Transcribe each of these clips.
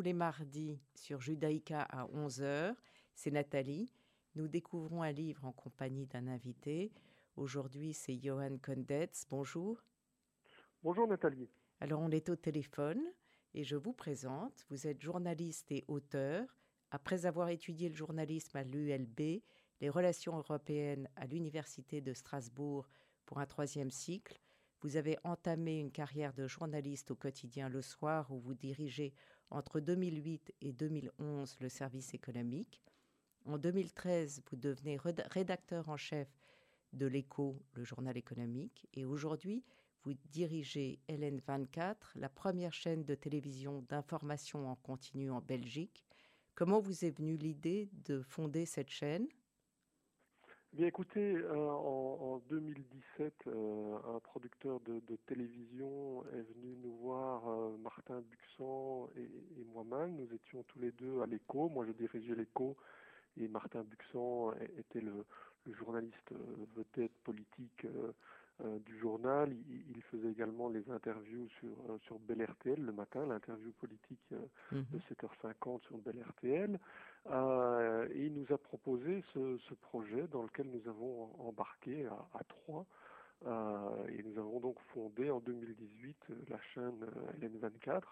tous les mardis, sur Judaïka à 11h. C'est Nathalie. Nous découvrons un livre en compagnie d'un invité. Aujourd'hui, c'est Johan Kondetz. Bonjour. Bonjour Nathalie. Alors, on est au téléphone et je vous présente. Vous êtes journaliste et auteur. Après avoir étudié le journalisme à l'ULB, les relations européennes à l'Université de Strasbourg pour un troisième cycle, vous avez entamé une carrière de journaliste au quotidien Le Soir où vous dirigez entre 2008 et 2011 le service économique. En 2013, vous devenez rédacteur en chef de l'Écho, le journal économique, et aujourd'hui, vous dirigez LN24, la première chaîne de télévision d'information en continu en Belgique. Comment vous est venue l'idée de fonder cette chaîne? Bien écoutez, euh, en, 2017, euh, un producteur de, télévision est venu nous voir, euh, Martin Buxan et, moi-même. Nous étions tous les deux à l'écho. Moi, je dirigeais l'écho et Martin Buxan était le, le journaliste vedette politique du journal. Il, faisait également les interviews sur, sur Bel RTL le matin, l'interview politique mhm. de 7h50 sur Bel RTL. Et il nous a proposé ce, ce, projet dans lequel nous avons embarqué à, à trois. et nous avons donc fondé en 2018 la chaîne LN24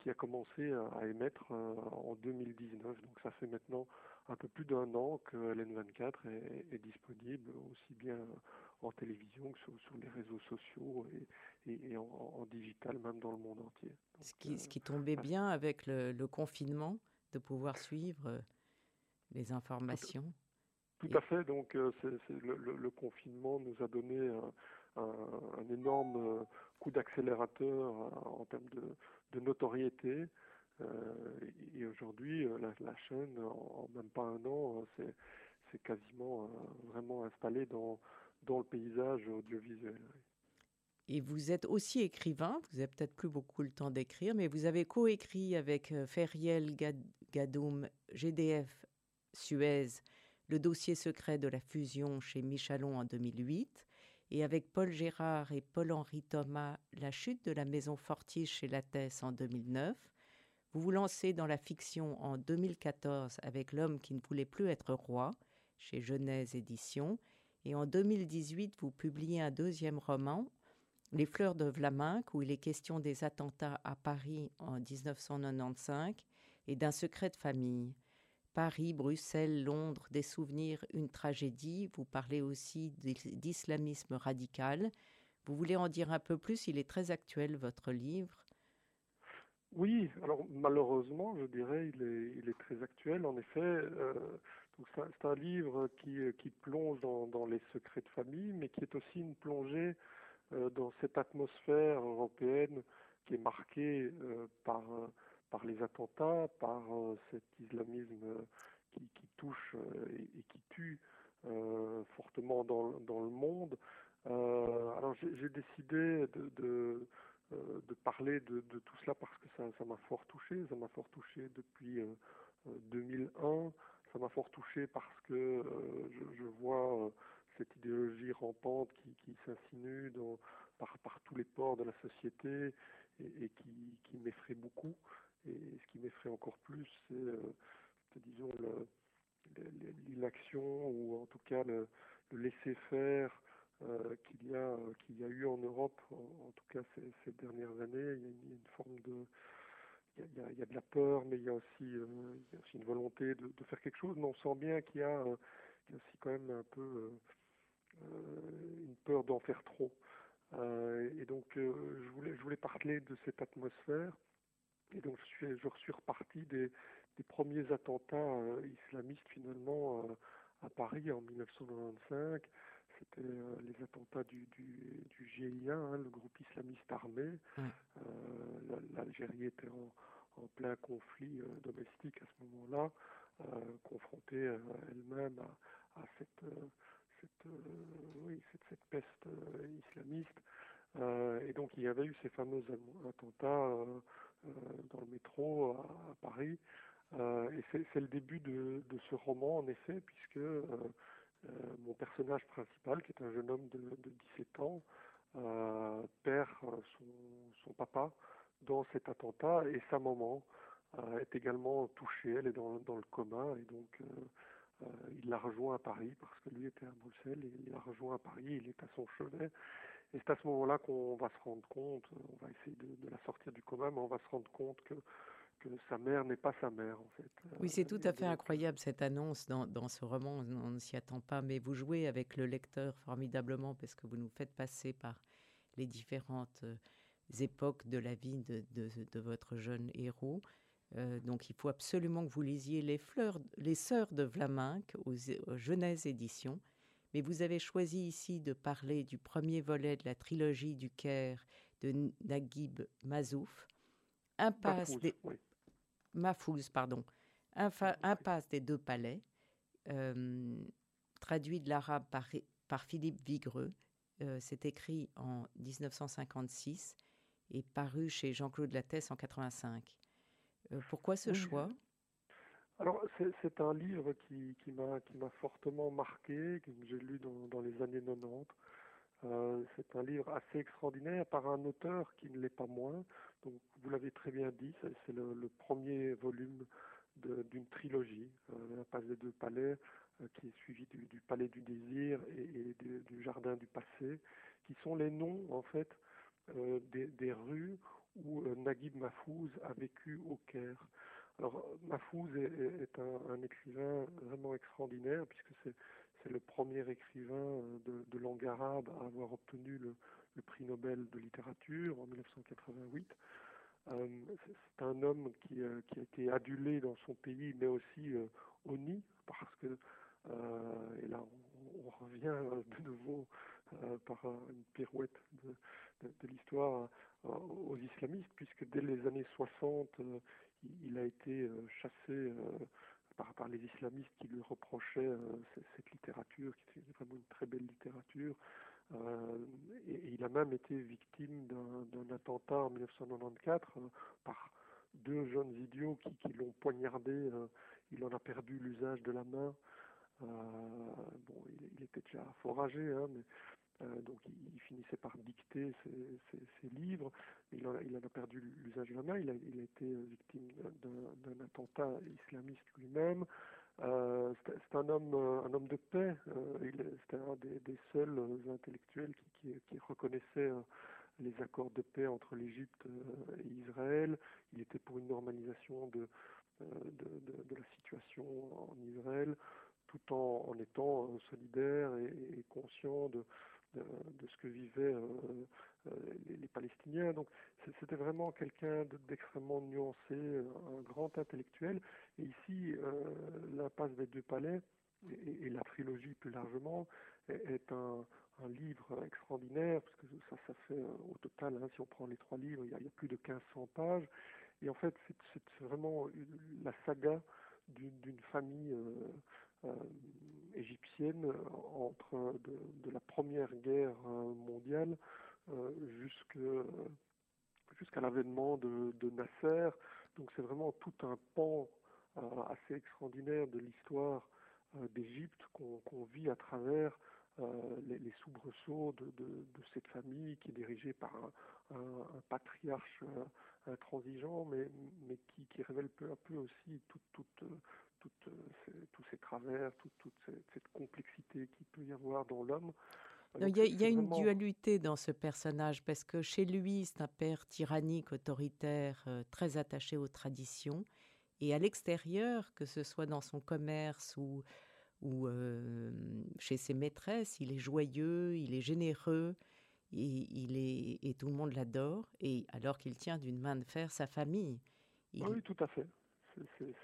qui a commencé à émettre en 2019. Donc ça fait maintenant un peu plus d'un an que LN24 est, est, disponible aussi bien en télévision que sur, les réseaux sociaux et, en, digital, même dans le monde entier. ce, qui, ce, qui, tombait bien avec le, confinement, de pouvoir suivre euh, les informations. Tout, à fait. Donc, euh, le, confinement nous a donné un, énorme euh, coup d'accélérateur en termes de, notoriété. et aujourd'hui, la, chaîne, en, même pas un an, c'est quasiment vraiment installé dans, dans le paysage audiovisuel. Et vous êtes aussi écrivain, vous n'avez peut-être plus beaucoup le temps d'écrire, mais vous avez coécrit avec euh, Feriel Gadoum, GDF Suez, le dossier secret de la fusion chez Michalon en 2008, et avec Paul Gérard et Paul-Henri Thomas, la chute de la maison Fortiche chez Lattès en 2009. Vous vous lancez dans la fiction en 2014 avec L'homme qui ne voulait plus être roi, chez Genèse Éditions, et en 2018, vous publiez un deuxième roman, Les fleurs de Vlaminck, où il est question des attentats à Paris en 1995 et d'un secret de famille. Paris, Bruxelles, Londres, des souvenirs, une tragédie. Vous parlez aussi d'islamisme radical. Vous voulez en dire un peu plus? Il est très actuel, votre livre. Oui, alors malheureusement, je dirais, il est, très actuel. En effet, euh, c'est un livre qui, plonge dans, dans, les secrets de famille, mais qui est aussi une plongée euh, dans cette atmosphère européenne qui est marquée euh, par, par les attentats, par euh, cet islamisme qui, touche et, qui tue fortement dans, le monde. alors j'ai décidé de, parler de, tout cela parce que ça m'a fort touché, ça m'a fort touché depuis 2001 ça m'a fort touché parce que euh, je, vois euh, cette idéologie rampante qui, s'insinue par, tous les ports de la société et, qui m'effraie beaucoup. Et ce qui m'effraie encore plus, c'est, euh, disons, l'inaction ou en tout cas le, laisser-faire qu'il y a qu'il y a eu en Europe, en, tout cas ces, dernières années. Il y a une forme de il y, a, de la peur, mais il y a aussi, euh, une volonté de, faire quelque chose. Mais on sent bien qu'il y, a aussi quand même un peu euh, euh, une peur d'en faire trop. et donc, je, voulais, je voulais parler de cette atmosphère. Et donc, je suis, je suis reparti des, des premiers attentats islamistes finalement à Paris en 1995 c'était euh, les attentats du, du, du GIA, hein, le groupe islamiste armé. Euh, L'Algérie était en, en, plein conflit euh, domestique à ce moment-là, confrontée elle-même à, à, cette, cette, oui, cette, cette peste islamiste. et donc il y avait eu ces fameux attentats dans le métro à, Paris. et c'est le début de, ce roman, en effet, puisque euh, mon personnage principal, qui est un jeune homme de, 17 ans, euh, perd euh, son, papa dans cet attentat et sa maman est également touchée, elle est dans, dans le coma et donc il la rejoint à Paris parce que lui était à Bruxelles et il la rejoint à Paris, il est à son chevet et c'est à ce moment-là qu'on va se rendre compte, on va essayer de, la sortir du coma, mais on va se rendre compte que, que sa mère n'est pas sa mère, en fait. Oui, c'est tout à fait incroyable cette annonce dans, dans ce roman, on ne s'y attend pas, mais vous jouez avec le lecteur formidablement parce que vous nous faites passer par les différentes euh, époques de la vie de, de, de votre jeune héros. Euh, donc il faut absolument que vous lisiez Les, fleurs, les Sœurs de Vlaminck aux, aux Genèse Éditions. Mais vous avez choisi ici de parler du premier volet de la trilogie du Caire de Naguib Mazouf, Impasse des... pardon. Impasse des deux palais, euh, traduit de l'arabe par, par, Philippe Vigreux. Euh, c'est écrit en 1956 et paru chez Jean-Claude Lattès en 85. Euh, pourquoi ce choix? Alors, c'est un livre qui, qui m'a fortement marqué, que j'ai lu dans, les années 90. Euh, c'est un livre assez extraordinaire par un auteur qui ne l'est pas moins. Donc, vous l'avez très bien dit, c'est le, premier volume d'une trilogie, euh, La passe des deux palais, euh, qui est suivi du, palais du désir et, du, jardin du passé, qui sont les noms, en fait, des, des, rues où Naguib Mahfouz a vécu au Caire. Alors, Mahfouz est, est un, écrivain vraiment extraordinaire, puisque c'est le premier écrivain euh, de, langue arabe à avoir obtenu le, prix Nobel de littérature en 1988. Euh, c'est un homme qui, euh, qui, a été adulé dans son pays, mais aussi euh, parce que, et là on, on, revient de nouveau par une pirouette de, l'histoire aux islamistes, puisque dès les années 60, il a été euh, chassé euh, par, les islamistes qui lui reprochaient euh, cette littérature, qui était vraiment une très belle littérature. Et, il a même été victime d'un attentat en 1994 par deux jeunes idiots qui, l'ont poignardé. il en a perdu l'usage de la main. Euh, bon, il, était déjà foragé, hein, euh, donc il, finissait par dicter ses, livres. Il en, a perdu l'usage de la main. Il a, été victime d'un attentat islamiste lui-même. Euh, c'est un homme, euh, un homme de paix. Euh, C'était un des, seuls intellectuels qui, reconnaissait euh, les accords de paix entre l'Égypte et Israël. Il était pour une normalisation de, la situation en Israël, tout en, étant solidaire et conscient de, de, ce que vivaient euh, euh, les, les, Palestiniens. Donc c'était vraiment quelqu'un d'extrêmement nuancé, un grand intellectuel. Et ici, euh, l'impasse des deux palais et, la trilogie plus largement est, un, livre extraordinaire, parce que ça, ça fait au total, hein, si on prend les trois livres, il y a, plus de 1500 pages. Et en fait, c'est vraiment la saga d'une famille égyptienne entre de, la première guerre euh, mondiale jusqu'à l'avènement de, Nasser. Donc c'est vraiment tout un pan assez extraordinaire de l'histoire d'Égypte qu'on qu vit à travers euh, les, soubresauts de, cette famille qui est dirigée par un, patriarche euh, intransigeant, mais, qui, révèle peu à peu aussi toute, toutes ces, tous ces travers, toute, toute cette, cette, complexité qu'il peut y avoir dans l'homme. Il y a, y a une dualité dans ce personnage parce que chez lui, c'est un père tyrannique, autoritaire, euh, très attaché aux traditions. Et à l'extérieur, que ce soit dans son commerce ou, ou euh, chez ses maîtresses, il est joyeux, il est généreux, et, il est, et tout le monde l'adore. Et alors qu'il tient d'une main de fer sa famille. Il... Oui, tout à fait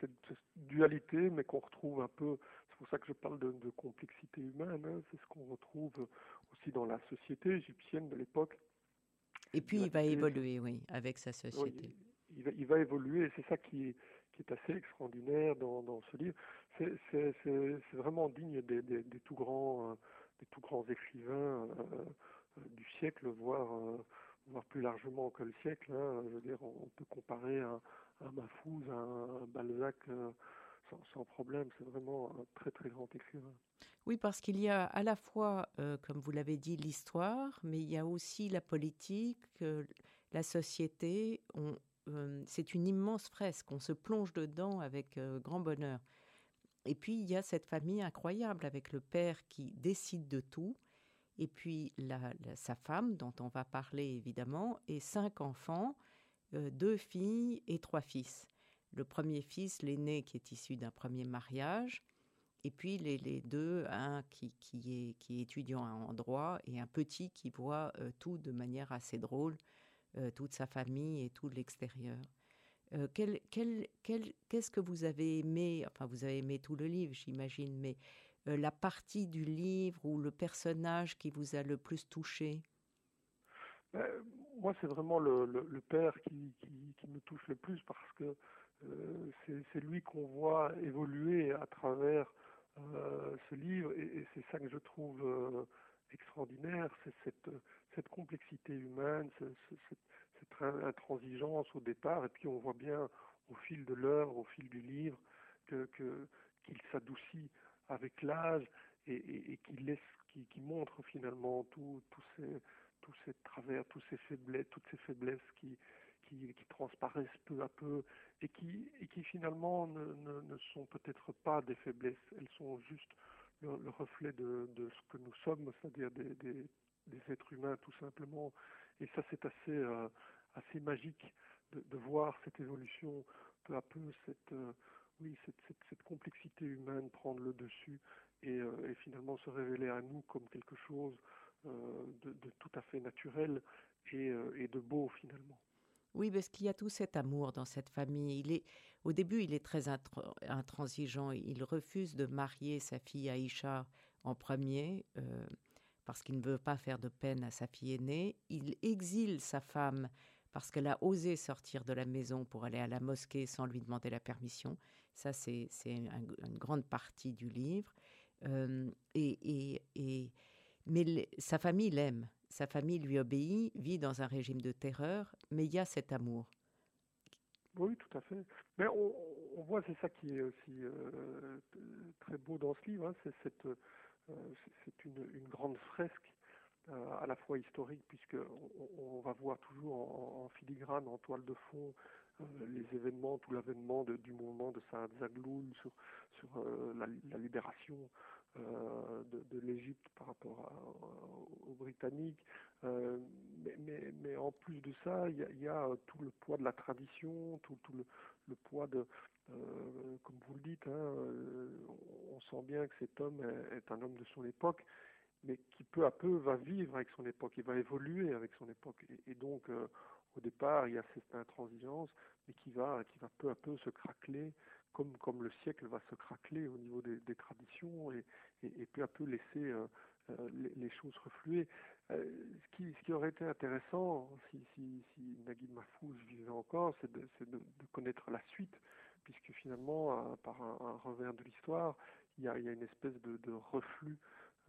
cette dualité, mais qu'on retrouve un peu, c'est pour ça que je parle de, de complexité humaine, hein, c'est ce qu'on retrouve aussi dans la société égyptienne de l'époque. Et puis il va évoluer, oui, avec sa société. Oui, il, va, il va évoluer, et c'est ça qui est, qui est assez extraordinaire dans, dans ce livre. C'est vraiment digne des, des, des, tout grands, euh, des tout grands écrivains euh, euh, du siècle, voire, euh, voire plus largement que le siècle. Hein. Je veux dire, on, peut comparer un, un Mahfouz, un, Balzac euh, sans, sans, problème. C'est vraiment un très très grand écrivain. Oui, parce qu'il y a à la fois, euh, comme vous l'avez dit, l'histoire, mais il y a aussi la politique, euh, la société, c'est une immense fresque, on se plonge dedans avec grand bonheur. Et puis, il y a cette famille incroyable avec le père qui décide de tout, et puis sa femme, dont on va parler évidemment, et cinq enfants, deux filles et trois fils. Le premier fils, l'aîné, qui est issu d'un premier mariage, et puis les, deux, un qui, est, qui est étudiant en droit et un petit qui voit euh, tout de manière assez drôle, euh, toute sa famille et tout l'extérieur. Euh, qu'est-ce que vous avez aimé Enfin, vous avez aimé tout le livre, j'imagine, mais la partie du livre ou le personnage qui vous a le plus touché? Moi, c'est vraiment le, le, père qui, qui, me touche le plus parce que c'est lui qu'on voit évoluer à travers euh, ce livre, et, c'est ça que je trouve euh, extraordinaire, c'est cette, complexité humaine, cette, intransigeance au départ, et puis on voit bien au fil de l'heure, au fil du livre, que, qu'il s'adoucit avec l'âge et, et, montre finalement tous ces, tous ces travers, toutes ces faiblesses qui, transparaissent peu à peu et qui, finalement ne, sont peut-être pas des faiblesses, elles sont juste le, reflet de, ce que nous sommes, c'est-à-dire des, êtres humains tout simplement. Et ça c'est assez, euh, magique de, voir cette évolution peu à peu, cette, euh, complexité humaine prendre le dessus euh, et, finalement se révéler à nous comme quelque chose de, de, tout à fait naturel et, et de beau finalement. Oui, parce qu'il y a tout cet amour dans cette famille. Il est, au début, il est très intransigeant. Il refuse de marier sa fille Aïcha en premier euh, parce qu'il ne veut pas faire de peine à sa fille aînée. Il exile sa femme parce qu'elle a osé sortir de la maison pour aller à la mosquée sans lui demander la permission. Ça, c'est une grande partie du livre. Euh, et, et, mais sa famille l'aime. Sa famille lui obéit, vit dans un régime de terreur, mais il y a cet amour. Oui, tout à fait. Mais on, voit, c'est ça qui est aussi euh, très beau dans ce livre, hein, c'est cette, euh, c'est une, grande fresque euh, à la fois historique, puisque on, va voir toujours en, filigrane, en toile de fond, les événements, tout l'avènement du mouvement de Saad Zagloul sur, sur la, libération euh, de, l'Égypte par rapport aux Britanniques. Euh, mais, en plus de ça, il y a, tout le poids de la tradition, tout, le, poids de, euh, comme vous le dites, hein, on sent bien que cet homme est, un homme de son époque, mais qui peu à peu va vivre avec son époque, il va évoluer avec son époque. Et, et donc, au départ, il y a cette intransigeance, mais qui va, qui va peu à peu se craqueler comme, comme le siècle va se craqueler au niveau des, des traditions et, et, et, peu à peu laisser euh, euh les, les, choses refluer. Euh, ce, qui, ce qui aurait été intéressant, si, si, si Naguib Mahfouz vivait encore, c'est de, de, de, connaître la suite, puisque finalement, par un, un, revers de l'histoire, il y a, il y a une espèce de, de reflux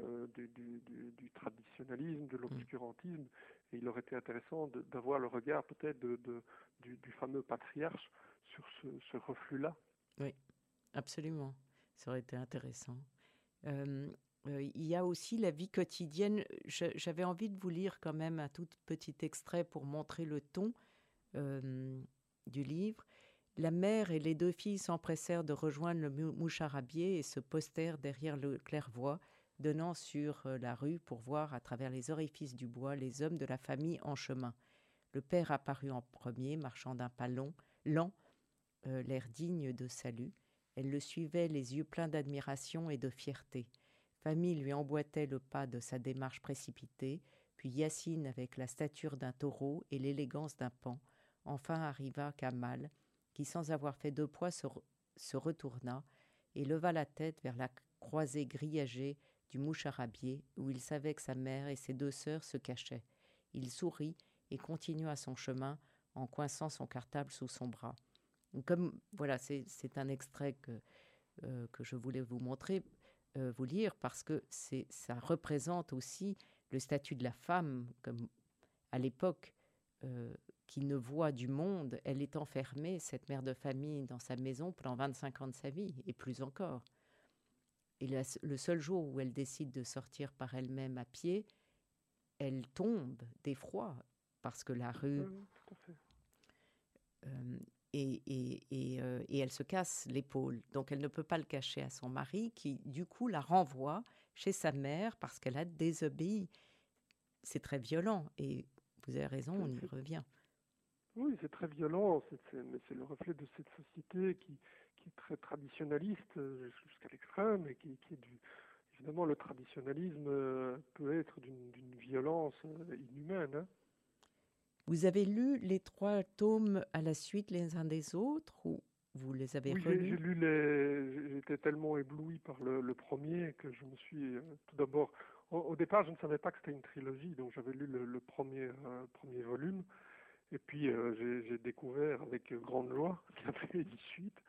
euh, du, du, du, traditionnalisme, de l'obscurantisme, et il aurait été intéressant d'avoir le regard peut-être de, du, du, fameux patriarche sur ce, ce reflux-là. Oui, absolument. Ça aurait été intéressant. Euh, euh, il y a aussi la vie quotidienne. J'avais envie de vous lire quand même un tout petit extrait pour montrer le ton euh, du livre. La mère et les deux filles s'empressèrent de rejoindre le moucharabier et se postèrent derrière le clairvoie, donnant sur la rue pour voir à travers les orifices du bois les hommes de la famille en chemin. Le père apparut en premier, marchant d'un pas long, lent, euh, l'air digne de salut. Elle le suivait les yeux pleins d'admiration et de fierté. Famille lui emboîtait le pas de sa démarche précipitée, puis Yacine, avec la stature d'un taureau et l'élégance d'un pan, enfin arriva Kamal, qui, sans avoir fait deux poids, se, se retourna et leva la tête vers la croisée grillagée du moucharabier, où il savait que sa mère et ses deux sœurs se cachaient. Il sourit et continua son chemin en coinçant son cartable sous son bras. Comme voilà, c'est un extrait que, euh, que je voulais vous montrer, euh, vous lire, parce que ça représente aussi le statut de la femme, comme à l'époque, euh, qui ne voit du monde. Elle est enfermée, cette mère de famille, dans sa maison pendant 25 ans de sa vie, et plus encore. Et la, le seul jour où elle décide de sortir par elle-même à pied, elle tombe d'effroi parce que la rue... et, et, et, elle se casse l'épaule. Donc elle ne peut pas le cacher à son mari qui, du coup, la renvoie chez sa mère parce qu'elle a désobéi. C'est très violent et vous avez raison, on y revient. Oui, c'est très violent, mais c'est le reflet de cette société qui, qui est très traditionnaliste euh, jusqu'à l'extrême et qui, qui, est du... Évidemment, le traditionnalisme euh, peut être d'une violence euh, inhumaine. Hein. Vous avez lu les trois tomes à la suite les uns des autres ou vous les avez oui, relus? j'ai lu les. J'étais tellement ébloui par le, premier que je me suis tout d'abord. Au, départ, je ne savais pas que c'était une trilogie, donc j'avais lu le, premier, premier volume. Et puis euh, j'ai découvert avec grande joie qu'il y avait une suite.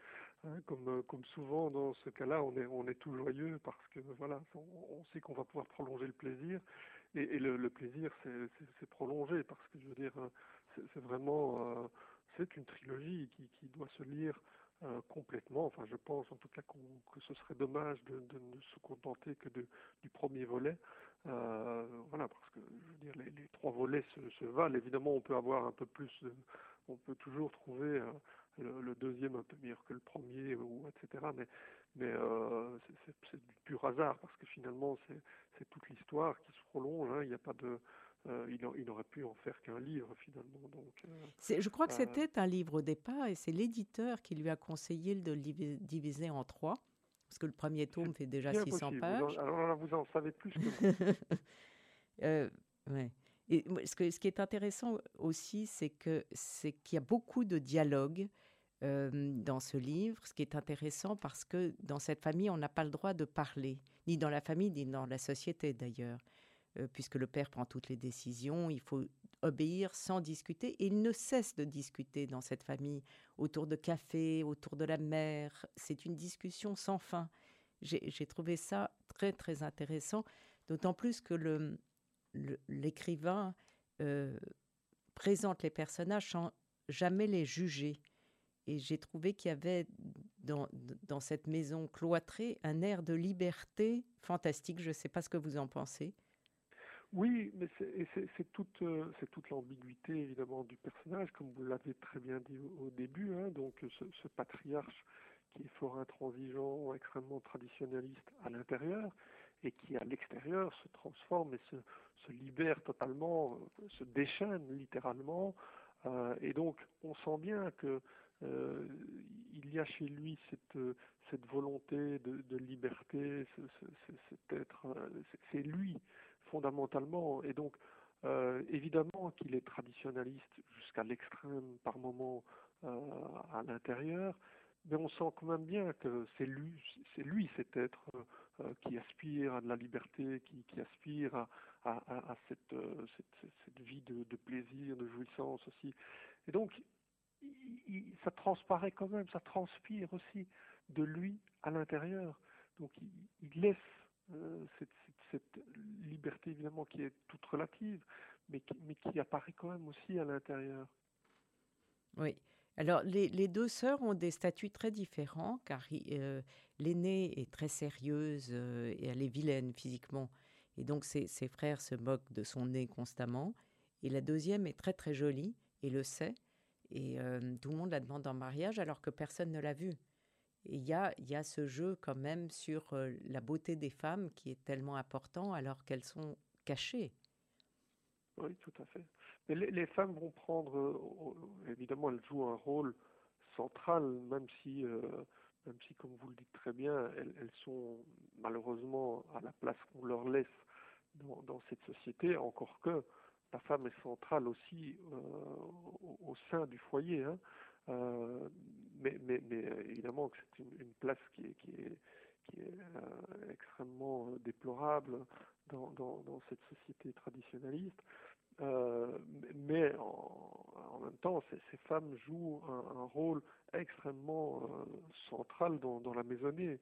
Hein, comme, euh, comme souvent dans ce cas-là, on est, on est tout joyeux parce que voilà, on, sait qu'on va pouvoir prolonger le plaisir. Et, le, plaisir, c'est prolongé parce que je veux dire, euh, c'est vraiment, c'est une trilogie qui, qui, doit se lire complètement. Enfin, je pense en tout cas que ce serait dommage de, de, ne se contenter que de, du premier volet. Euh, voilà, parce que je veux dire, les, trois volets se, se, valent. Évidemment, on peut avoir un peu plus, on peut toujours trouver euh, le, le, deuxième un peu meilleur que le premier, ou etc. Mais, mais euh, c'est du pur hasard parce que finalement, c'est toute l'histoire qui se prolonge. Hein. Il n'y a pas de, euh, il, il, aurait pu en faire qu'un livre finalement. Donc, euh, je crois que c'était un livre au départ et c'est l'éditeur qui lui a conseillé de le diviser en trois parce que le premier tome fait déjà 600 pages. alors là, vous en savez plus que moi. ouais. Et ce, que, ce qui est intéressant aussi, c'est que c'est qu'il y a beaucoup de dialogues euh, dans ce livre, ce qui est intéressant parce que dans cette famille, on n'a pas le droit de parler, ni dans la famille, ni dans la société d'ailleurs, euh, puisque le père prend toutes les décisions, il faut obéir sans discuter. Et il ne cesse de discuter dans cette famille, autour de café, autour de la mer. C'est une discussion sans fin. J'ai trouvé ça très, très intéressant, d'autant plus que l'écrivain euh, présente les personnages sans jamais les juger. Et j'ai trouvé qu'il y avait dans, dans cette maison cloîtrée un air de liberté fantastique. Je ne sais pas ce que vous en pensez. Oui, mais c'est toute, euh, toute l'ambiguïté évidemment du personnage, comme vous l'avez très bien dit au, début. Hein, donc ce, patriarche qui est fort intransigeant, extrêmement traditionnaliste à l'intérieur, et qui à l'extérieur se transforme et se, se, libère totalement, euh, se déchaîne littéralement. Euh, et donc on sent bien que euh, il y a chez lui cette, cette volonté de, liberté, cet être, c'est lui fondamentalement. Et donc, euh, évidemment qu'il est traditionnaliste jusqu'à l'extrême par moment euh, à l'intérieur, mais on sent quand même bien que c'est lui, lui cet être euh, qui aspire à de la liberté, qui, aspire à, cette, vie de, de, plaisir, de jouissance aussi. Et donc, ça transparaît quand même, ça transpire aussi de lui à l'intérieur. Donc, il, laisse cette, cette liberté évidemment qui est toute relative, mais qui, apparaît quand même aussi à l'intérieur. Oui. Alors, les, deux sœurs ont des statuts très différents, car euh, l'aînée est très sérieuse euh, et elle est vilaine physiquement. Et donc, ses, frères se moquent de son nez constamment. Et la deuxième est très, très jolie et le sait. Et euh, tout le monde la demande en mariage alors que personne ne l'a vue il y a, y a ce jeu quand même sur euh, la beauté des femmes qui est tellement important alors qu'elles sont cachées. Oui, tout à fait. Mais les, femmes vont prendre, euh, évidemment, elles jouent un rôle central, même si, même si, comme vous le dites très bien, elles, sont malheureusement à la place qu'on leur laisse dans, cette société, encore que la femme est centrale aussi euh, au, sein du foyer. Hein. Euh, mais, mais, évidemment que c'est une, place qui est, euh, extrêmement déplorable dans, cette société traditionnaliste. Euh, mais en, même temps, ces, femmes jouent un, rôle extrêmement euh, central dans, la maisonnée.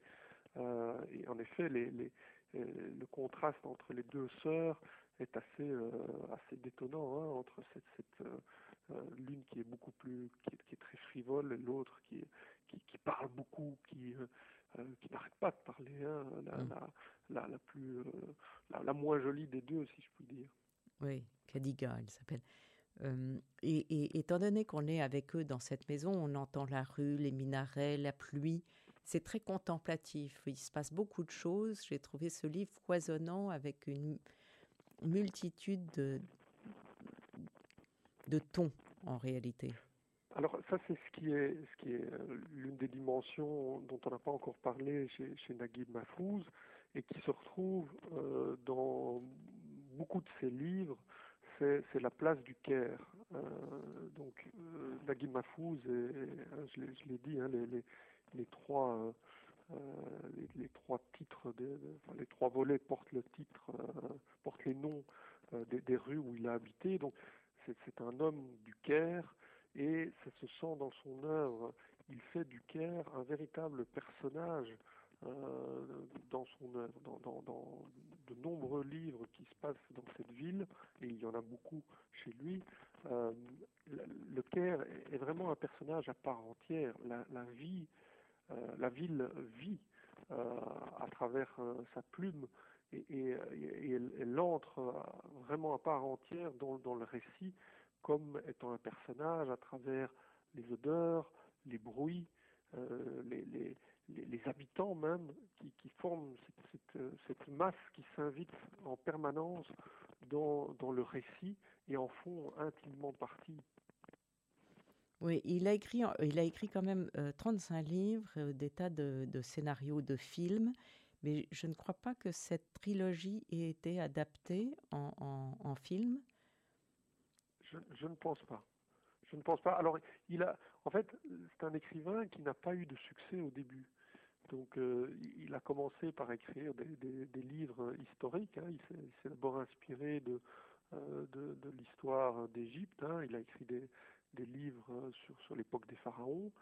Euh, et en effet, le contraste entre les deux sœurs est assez, assez détonnant hein, entre cette, cette euh, l'une qui est beaucoup plus, qui est, qui est très frivole, et l'autre qui, qui, qui, parle beaucoup, qui, euh, euh, qui n'arrête pas de parler, hein, la, mm. la, la, la, plus, la, la, moins jolie des deux, si je puis dire. Oui, Kadiga, elle s'appelle. et, étant donné qu'on est avec eux dans cette maison, on entend la rue, les minarets, la pluie. C'est très contemplatif. Il se passe beaucoup de choses. J'ai trouvé ce livre foisonnant avec une multitude de, tons en réalité. Alors ça c'est ce qui est est euh, l'une des dimensions dont on n'a pas encore parlé chez, Naguib Mahfouz et qui se retrouve euh, dans beaucoup de ses livres, c'est la place du Caire. Euh, donc Naguib Mahfouz, hein, je l'ai dit, hein, les, les, trois les, les, trois titres, les trois volets portent portent les noms des, des, rues où il a habité. Donc c'est un homme du Caire et ça se sent dans son œuvre. Il fait du Caire un véritable personnage euh, dans son œuvre, dans, de nombreux livres qui se passent dans cette ville, et il y en a beaucoup chez lui. Euh, le Caire est vraiment un personnage à part entière. La, vie, euh, la ville vit à travers sa plume et, elle, entre vraiment à part entière dans, le récit comme étant un personnage à travers les odeurs, les bruits, euh, les, habitants même, qui, forment cette, masse qui s'invite en permanence dans le récit et en font intimement partie. Oui, il a écrit, il a écrit quand même euh, 35 livres, euh, des tas de, scénarios, de films, mais je ne crois pas que cette trilogie ait été adaptée en, film. Je, ne pense pas. Je ne pense pas. Alors, il a, en fait, c'est un écrivain qui n'a pas eu de succès au début. Donc, euh, il a commencé par écrire des, livres historiques. Hein. Il s'est d'abord inspiré de, euh, l'histoire d'Égypte. Hein. Il a écrit des, des livres sur, sur l'époque des pharaons.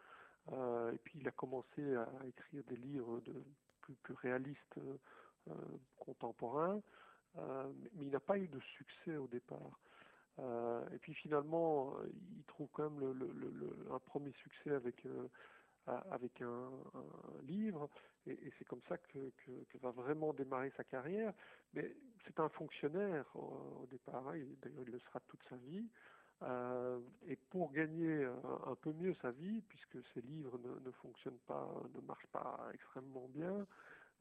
Euh, et puis, il a commencé à écrire des livres plus, plus réalistes euh, contemporains. Euh, mais il n'a pas eu de succès au départ. Euh, et puis finalement, il trouve quand même le, le, un premier succès avec, euh, avec un, livre, et, c'est comme ça que, que, va vraiment démarrer sa carrière. Mais c'est un fonctionnaire au départ, hein, d'ailleurs il le sera toute sa vie. Euh, et pour gagner un, un, peu mieux sa vie, puisque ses livres ne, ne fonctionnent pas, ne marchent pas extrêmement bien,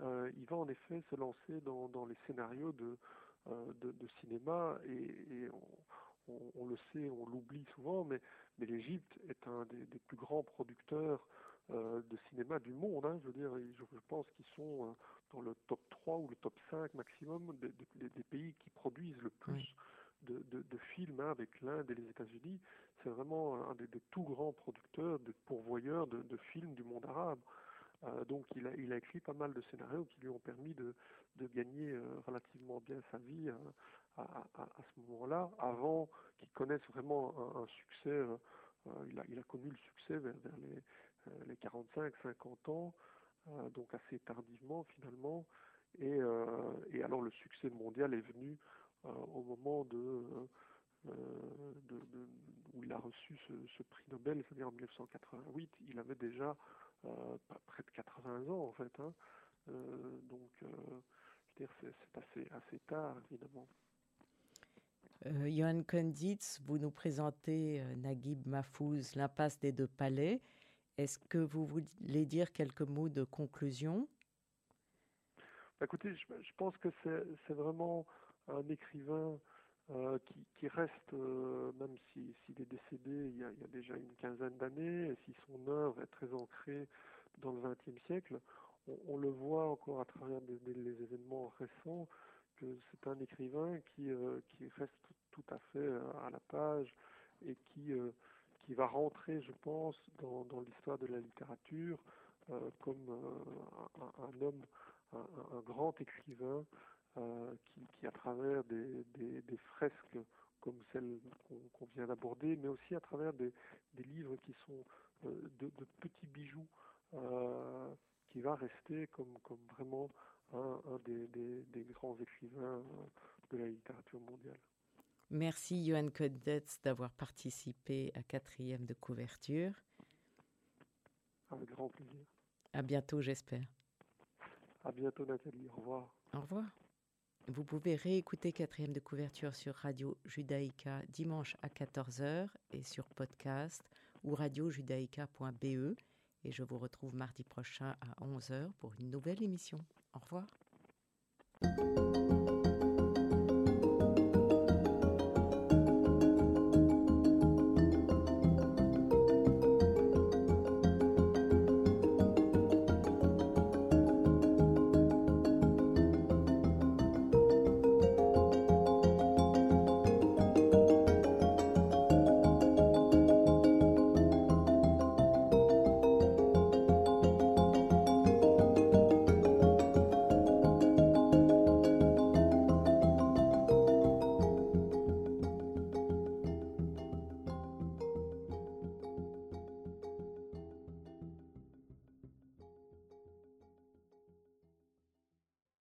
euh, il va en effet se lancer dans, dans les scénarios de, euh, de, de, cinéma et, et on, on, on, le sait, on l'oublie souvent, mais, mais l'Égypte est un des, des, plus grands producteurs euh, de cinéma du monde. Hein, je veux dire, je, je pense qu'ils sont euh, dans le top 3 ou le top 5 maximum des, des, des pays qui produisent le plus oui. De, films hein, avec l'Inde et les États-Unis. C'est vraiment un des, tout grands producteurs, de pourvoyeurs de, films du monde arabe. Euh, donc il a, écrit pas mal de scénarios qui lui ont permis de, gagner euh, relativement bien sa vie euh, à, ce moment-là, avant qu'il connaisse vraiment un, succès. Euh, il, a, connu le succès vers, les, euh, les 45-50 ans, donc assez tardivement finalement. Et, alors le succès mondial est venu au moment de, de, de, où il a reçu ce, ce prix Nobel, c'est-à-dire en 1988. Il avait déjà près de 80 ans en fait. Hein. donc, je veux dire, c'est assez, assez tard évidemment. Euh, Johan Konditz, vous nous présentez euh, Naguib Mahfouz, l'impasse des deux palais. Est-ce que vous voulez dire quelques mots de conclusion? Bah, Écoutez, je, je, pense que c'est vraiment un écrivain euh, qui, reste, euh, même s'il si, est décédé il y, a, déjà une quinzaine d'années, et si son œuvre est très ancrée dans le XXe siècle, on, le voit encore à travers les événements récents que c'est un écrivain qui, euh, qui reste tout à fait à la page et qui, qui va rentrer, je pense, dans, l'histoire de la littérature comme un, homme, un grand écrivain euh, qui, qui, à travers des, des, des fresques comme celle qu'on qu vient d'aborder, mais aussi à travers des, des livres qui sont de, de, petits bijoux, qui va rester comme, comme vraiment un, un des, des, des, grands écrivains de la littérature mondiale. Merci Johan Kodetz d'avoir participé à quatrième de couverture. Avec grand plaisir. À bientôt, j'espère. À bientôt, Nathalie. Au revoir. Au revoir. Vous pouvez réécouter quatrième de couverture sur Radio Judaïka dimanche à 14h et sur podcast ou radiojudaïka.be. Et je vous retrouve mardi prochain à 11h pour une nouvelle émission. Au revoir.